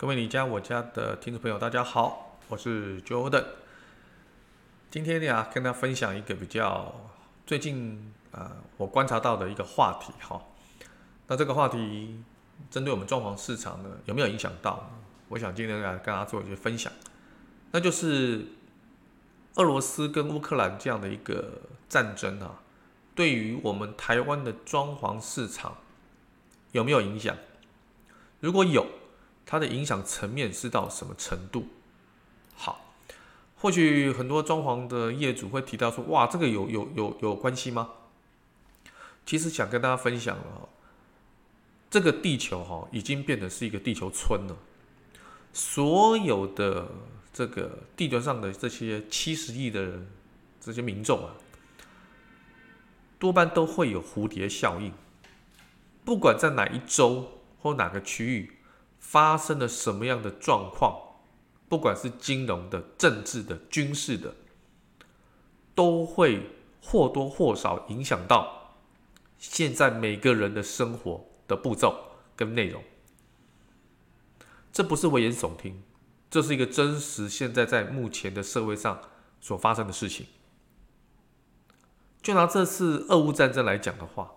各位你家我家的听众朋友，大家好，我是 Jordan。今天呢，跟大家分享一个比较最近啊、呃，我观察到的一个话题哈。那这个话题针对我们装潢市场呢，有没有影响到？我想今天来跟大家做一些分享。那就是俄罗斯跟乌克兰这样的一个战争啊，对于我们台湾的装潢市场有没有影响？如果有，它的影响层面是到什么程度？好，或许很多装潢的业主会提到说：“哇，这个有有有有关系吗？”其实想跟大家分享了，这个地球哈已经变得是一个地球村了。所有的这个地球上的这些七十亿的，这些民众啊，多半都会有蝴蝶效应，不管在哪一州或哪个区域。发生了什么样的状况，不管是金融的、政治的、军事的，都会或多或少影响到现在每个人的生活的步骤跟内容。这不是危言耸听，这是一个真实现在在目前的社会上所发生的事情。就拿这次俄乌战争来讲的话，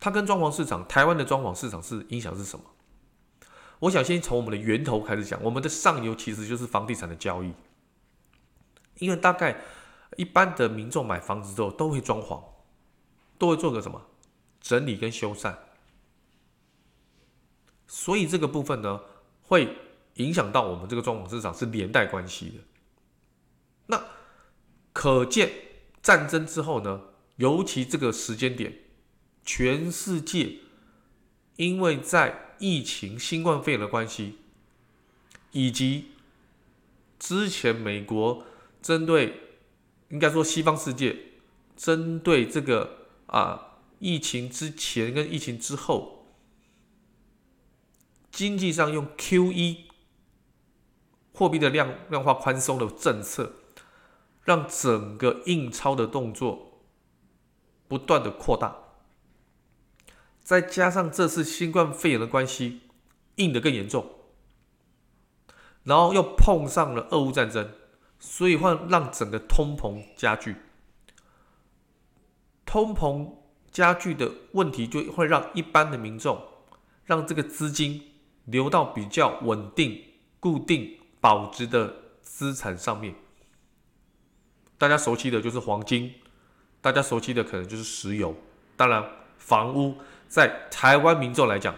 它跟装潢市场，台湾的装潢市场是影响是什么？我想先从我们的源头开始讲，我们的上游其实就是房地产的交易，因为大概一般的民众买房子之后都会装潢，都会做个什么整理跟修缮，所以这个部分呢会影响到我们这个装潢市场是连带关系的。那可见战争之后呢，尤其这个时间点，全世界因为在疫情、新冠肺炎的关系，以及之前美国针对，应该说西方世界针对这个啊疫情之前跟疫情之后，经济上用 QE 货币的量量化宽松的政策，让整个印钞的动作不断的扩大。再加上这次新冠肺炎的关系，硬得更严重，然后又碰上了俄乌战争，所以会让整个通膨加剧。通膨加剧的问题就会让一般的民众，让这个资金流到比较稳定、固定、保值的资产上面。大家熟悉的就是黄金，大家熟悉的可能就是石油，当然房屋。在台湾民众来讲，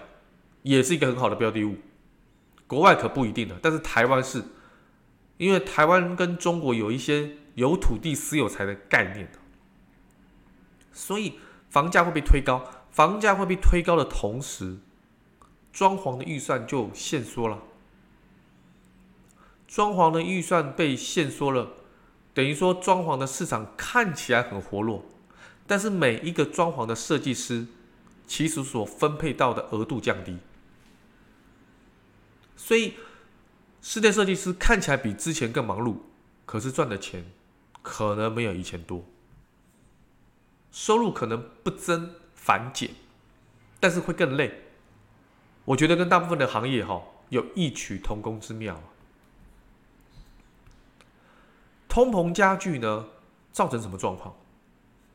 也是一个很好的标的物。国外可不一定的，但是台湾是，因为台湾跟中国有一些有土地私有财的概念，所以房价会被推高。房价会被推高的同时，装潢的预算就限缩了。装潢的预算被限缩了，等于说装潢的市场看起来很活络，但是每一个装潢的设计师。其实所分配到的额度降低，所以室内设计师看起来比之前更忙碌，可是赚的钱可能没有以前多，收入可能不增反减，但是会更累。我觉得跟大部分的行业哈有异曲同工之妙。通膨加剧呢，造成什么状况？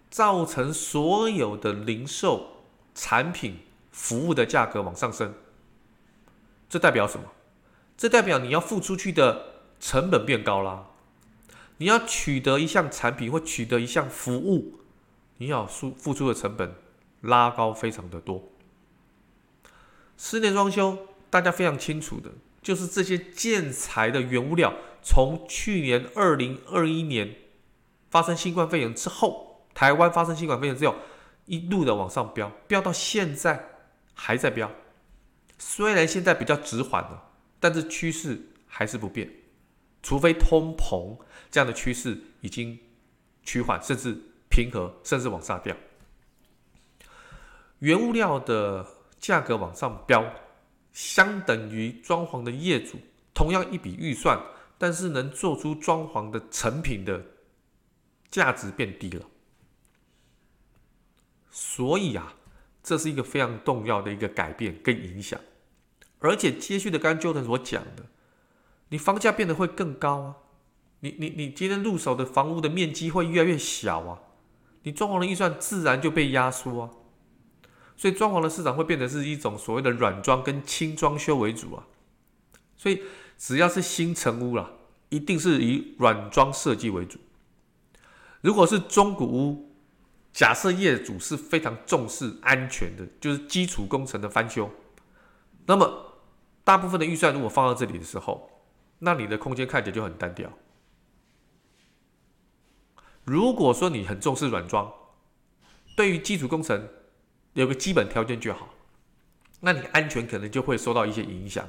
造成所有的零售。产品、服务的价格往上升，这代表什么？这代表你要付出去的成本变高啦。你要取得一项产品或取得一项服务，你要付付出的成本拉高非常的多。室内装修大家非常清楚的，就是这些建材的原物料，从去年二零二一年发生新冠肺炎之后，台湾发生新冠肺炎之后。一路的往上飙，飙到现在还在飙。虽然现在比较止缓了，但是趋势还是不变，除非通膨这样的趋势已经趋缓，甚至平和，甚至往下掉。原物料的价格往上飙，相等于装潢的业主同样一笔预算，但是能做出装潢的成品的价值变低了。所以啊，这是一个非常重要的一个改变跟影响。而且接续的刚刚 Jordan 所讲的，你房价变得会更高啊，你你你今天入手的房屋的面积会越来越小啊，你装潢的预算自然就被压缩啊。所以装潢的市场会变得是一种所谓的软装跟轻装修为主啊，所以只要是新成屋啦，一定是以软装设计为主。如果是中古屋，假设业主是非常重视安全的，就是基础工程的翻修，那么大部分的预算如果放到这里的时候，那你的空间看起来就很单调。如果说你很重视软装，对于基础工程，有个基本条件就好，那你安全可能就会受到一些影响。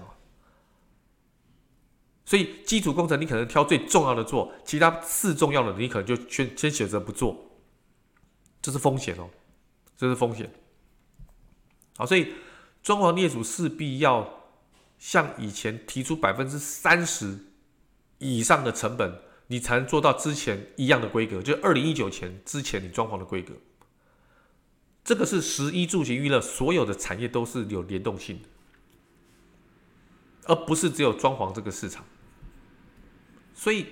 所以基础工程你可能挑最重要的做，其他次重要的你可能就先先选择不做，这是风险哦，这是风险。好，所以装潢业主势必要像以前提出百分之三十以上的成本，你才能做到之前一样的规格，就二零一九前之前你装潢的规格。这个是十一住行娱乐所有的产业都是有联动性的，而不是只有装潢这个市场。所以，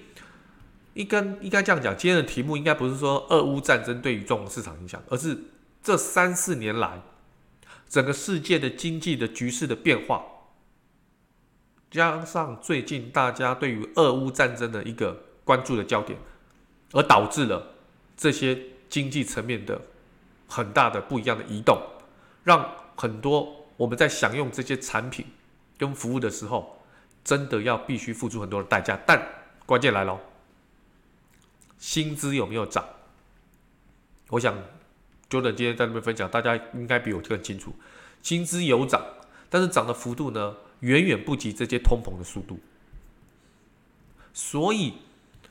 应该应该这样讲，今天的题目应该不是说俄乌战争对于装潢市场影响，而是这三四年来整个世界的经济的局势的变化，加上最近大家对于俄乌战争的一个关注的焦点，而导致了这些经济层面的。很大的不一样的移动，让很多我们在享用这些产品跟服务的时候，真的要必须付出很多的代价。但关键来了，薪资有没有涨？我想，Jordan 今天在那边分享，大家应该比我更清楚。薪资有涨，但是涨的幅度呢，远远不及这些通膨的速度。所以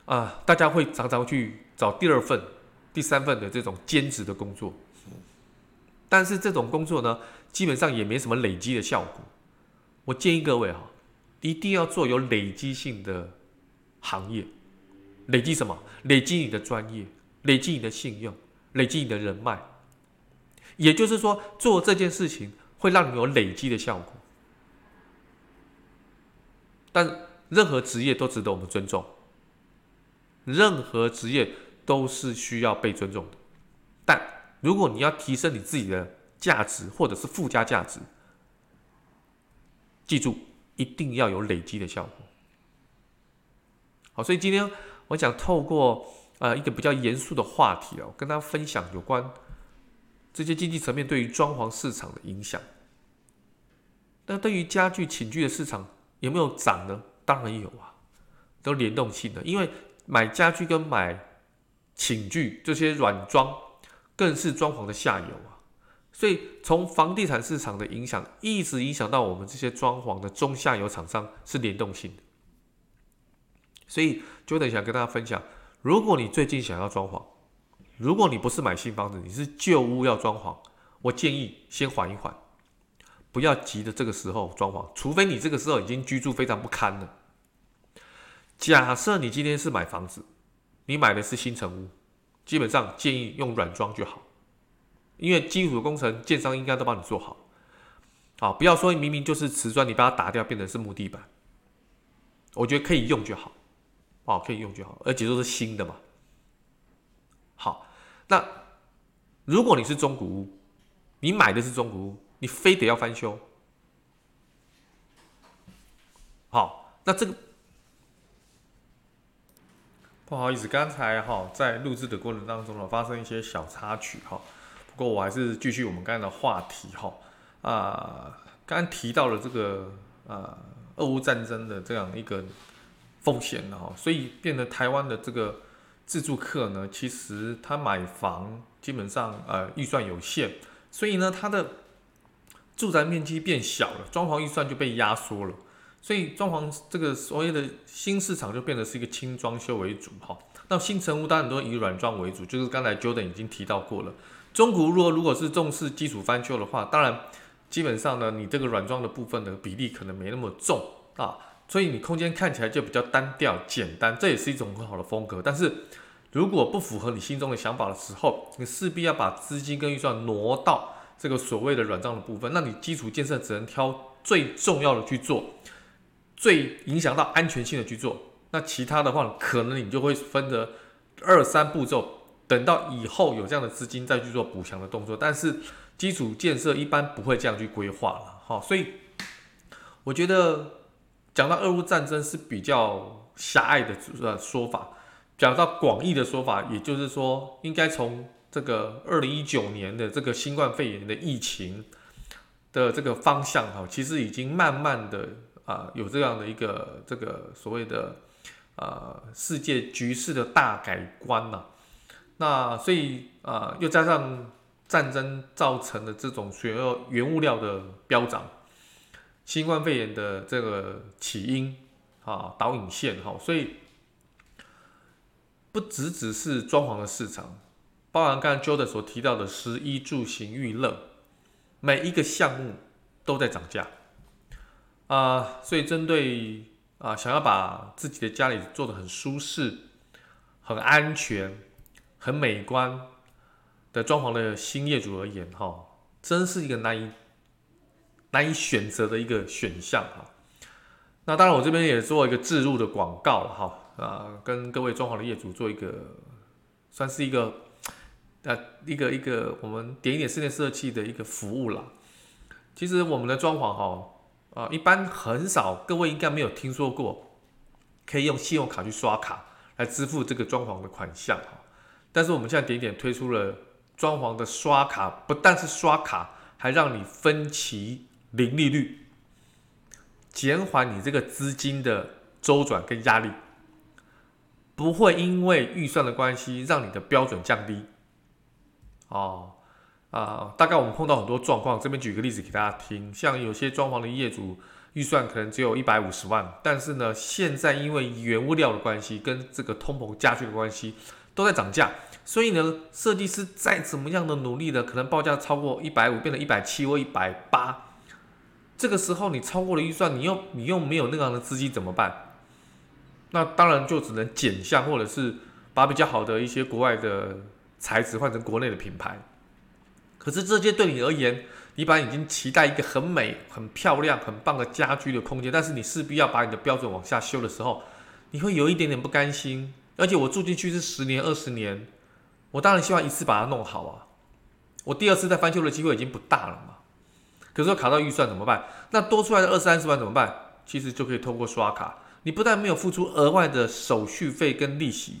啊，大家会常常去找第二份、第三份的这种兼职的工作。但是这种工作呢，基本上也没什么累积的效果。我建议各位哈，一定要做有累积性的行业。累积什么？累积你的专业，累积你的信用，累积你的人脉。也就是说，做这件事情会让你有累积的效果。但任何职业都值得我们尊重，任何职业都是需要被尊重的。但如果你要提升你自己的价值，或者是附加价值，记住一定要有累积的效果。好，所以今天我想透过呃一个比较严肃的话题哦，跟大家分享有关这些经济层面对于装潢市场的影响。那对于家具、寝具的市场有没有涨呢？当然有啊，都联动性的，因为买家具跟买寝具这些软装。更是装潢的下游啊，所以从房地产市场的影响，一直影响到我们这些装潢的中下游厂商是联动性的。所以，Jordan 想跟大家分享，如果你最近想要装潢，如果你不是买新房子，你是旧屋要装潢，我建议先缓一缓，不要急着这个时候装潢，除非你这个时候已经居住非常不堪了。假设你今天是买房子，你买的是新城屋。基本上建议用软装就好，因为基础工程建商应该都帮你做好。好，不要说明明就是瓷砖，你把它打掉变成是木地板，我觉得可以用就好，哦，可以用就好，而且都是新的嘛。好，那如果你是中古屋，你买的是中古屋，你非得要翻修，好，那这个。不好意思，刚才哈在录制的过程当中呢，发生一些小插曲哈。不过我还是继续我们刚才的话题哈。啊，刚刚提到了这个啊，俄乌战争的这样一个风险了哈，所以变得台湾的这个自住客呢，其实他买房基本上呃预算有限，所以呢他的住宅面积变小了，装潢预算就被压缩了。所以装潢这个所谓的新市场就变得是一个轻装修为主哈。那新成屋当然都以软装为主，就是刚才 Jordan 已经提到过了。中古如果如果是重视基础翻修的话，当然基本上呢，你这个软装的部分的比例可能没那么重啊，所以你空间看起来就比较单调简单，这也是一种很好的风格。但是如果不符合你心中的想法的时候，你势必要把资金跟预算挪到这个所谓的软装的部分，那你基础建设只能挑最重要的去做，最影响到安全性的去做。那其他的话，可能你就会分着二三步骤，等到以后有这样的资金再去做补强的动作。但是基础建设一般不会这样去规划了，哈。所以我觉得讲到俄乌战争是比较狭隘的呃说法，讲到广义的说法，也就是说，应该从这个二零一九年的这个新冠肺炎的疫情的这个方向哈，其实已经慢慢的啊有这样的一个这个所谓的。呃，世界局势的大改观了，那所以啊、又加上战争造成的这种原料原物料的飙涨，新冠肺炎的这个起因啊，导引线哈，所以不只只是装潢的市场，包含刚才 Jordan 所提到的食衣住行娱乐，每一个项目都在涨价啊，所以针对。啊，想要把自己的家里做得很舒适、很安全、很美观的装潢的新业主而言，哈，真是一个难以难以选择的一个选项哈。那当然，我这边也做一个置入的广告哈，啊，跟各位装潢的业主做一个，算是一个，呃，一个一个我们点一点室内设计的一个服务啦。其实我们的装潢哈。啊，一般很少，各位应该没有听说过，可以用信用卡去刷卡来支付这个装潢的款项哈。但是我们现在点点推出了装潢的刷卡，不但是刷卡，还让你分期零利率，减缓你这个资金的周转跟压力，不会因为预算的关系让你的标准降低。哦。啊，大概我们碰到很多状况，这边举个例子给大家听，像有些装潢的业主预算可能只有一百五十万，但是呢，现在因为原物料的关系跟这个通膨加剧的关系，都在涨价，所以呢，设计师再怎么样的努力的，可能报价超过一百五，变成一百七或一百八，这个时候你超过了预算，你又你又没有那样的资金怎么办？那当然就只能减项，或者是把比较好的一些国外的材质换成国内的品牌。可是这些对你而言，你本来已经期待一个很美、很漂亮、很棒的家居的空间，但是你势必要把你的标准往下修的时候，你会有一点点不甘心。而且我住进去是十年、二十年，我当然希望一次把它弄好啊。我第二次再翻修的机会已经不大了嘛。可是卡到预算怎么办？那多出来的二三十万怎么办？其实就可以通过刷卡，你不但没有付出额外的手续费跟利息，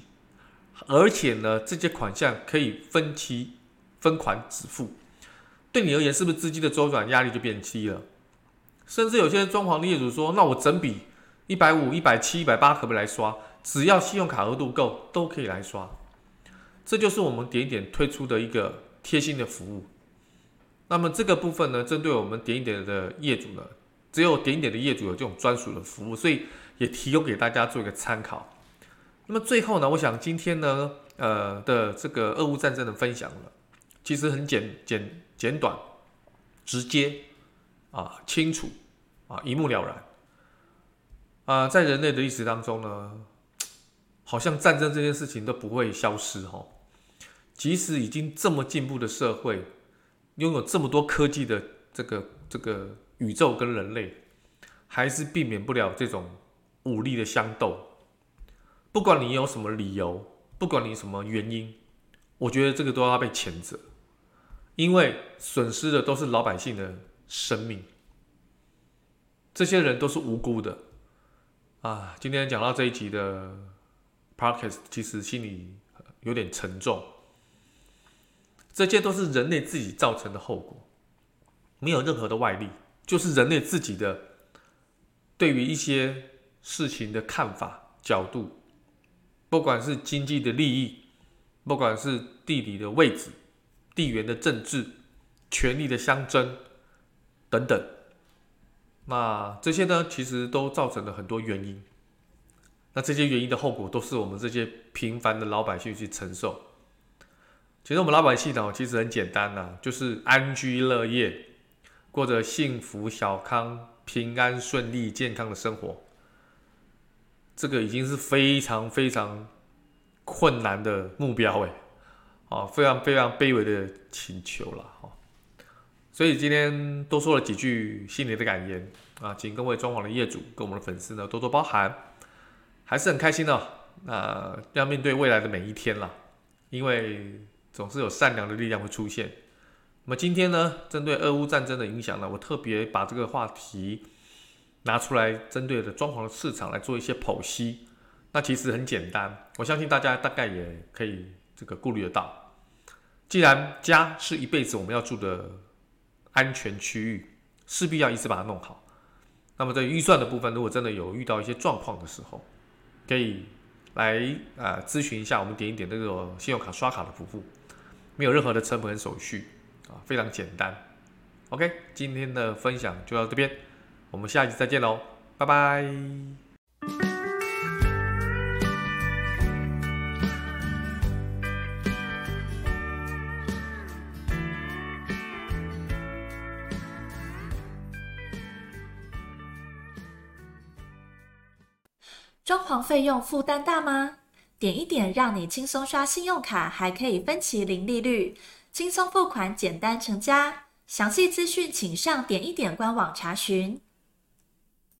而且呢，这些款项可以分期。分款支付，对你而言是不是资金的周转压力就变低了？甚至有些装潢的业主说：“那我整笔一百五、一百七、一百八可不可以来刷？只要信用卡额度够，都可以来刷。”这就是我们点一点推出的一个贴心的服务。那么这个部分呢，针对我们点一点的业主呢，只有点一点的业主有这种专属的服务，所以也提供给大家做一个参考。那么最后呢，我想今天呢，呃的这个俄乌战争的分享了。其实很简简简短，直接啊清楚啊一目了然啊，在人类的历史当中呢，好像战争这件事情都不会消失哈。即使已经这么进步的社会，拥有这么多科技的这个这个宇宙跟人类，还是避免不了这种武力的相斗。不管你有什么理由，不管你什么原因，我觉得这个都要被谴责。因为损失的都是老百姓的生命，这些人都是无辜的啊！今天讲到这一集的 podcast，其实心里有点沉重。这些都是人类自己造成的后果，没有任何的外力，就是人类自己的对于一些事情的看法角度，不管是经济的利益，不管是地理的位置。地缘的政治、权力的相争等等，那这些呢，其实都造成了很多原因。那这些原因的后果，都是我们这些平凡的老百姓去承受。其实我们老百姓呢，其实很简单呐、就是安居乐业，过着幸福小康、平安顺利、健康的生活。这个已经是非常非常困难的目标哎，啊，非常非常卑微的请求了哈。所以今天多说了几句心里的感言啊，请各位装潢的业主跟我们的粉丝呢多多包涵，还是很开心的、哦。那、要面对未来的每一天了，因为总是有善良的力量会出现。那么今天呢，针对俄乌战争的影响呢，我特别把这个话题拿出来，针对的装潢的市场来做一些剖析。那其实很简单，我相信大家大概也可以这个顾虑得到。既然家是一辈子我们要住的。安全区域势必要一直把它弄好。那么在预算的部分，如果真的有遇到一些状况的时候，可以来啊咨询一下我们点一点这个信用卡刷卡的服务，没有任何的成本手续啊，非常简单。OK，今天的分享就到这边，我们下期再见喽，拜拜。装潢费用负担大吗？点一点让你轻松刷信用卡，还可以分期零利率，轻松付款，简单成家。详细资讯请上点一点官网查询。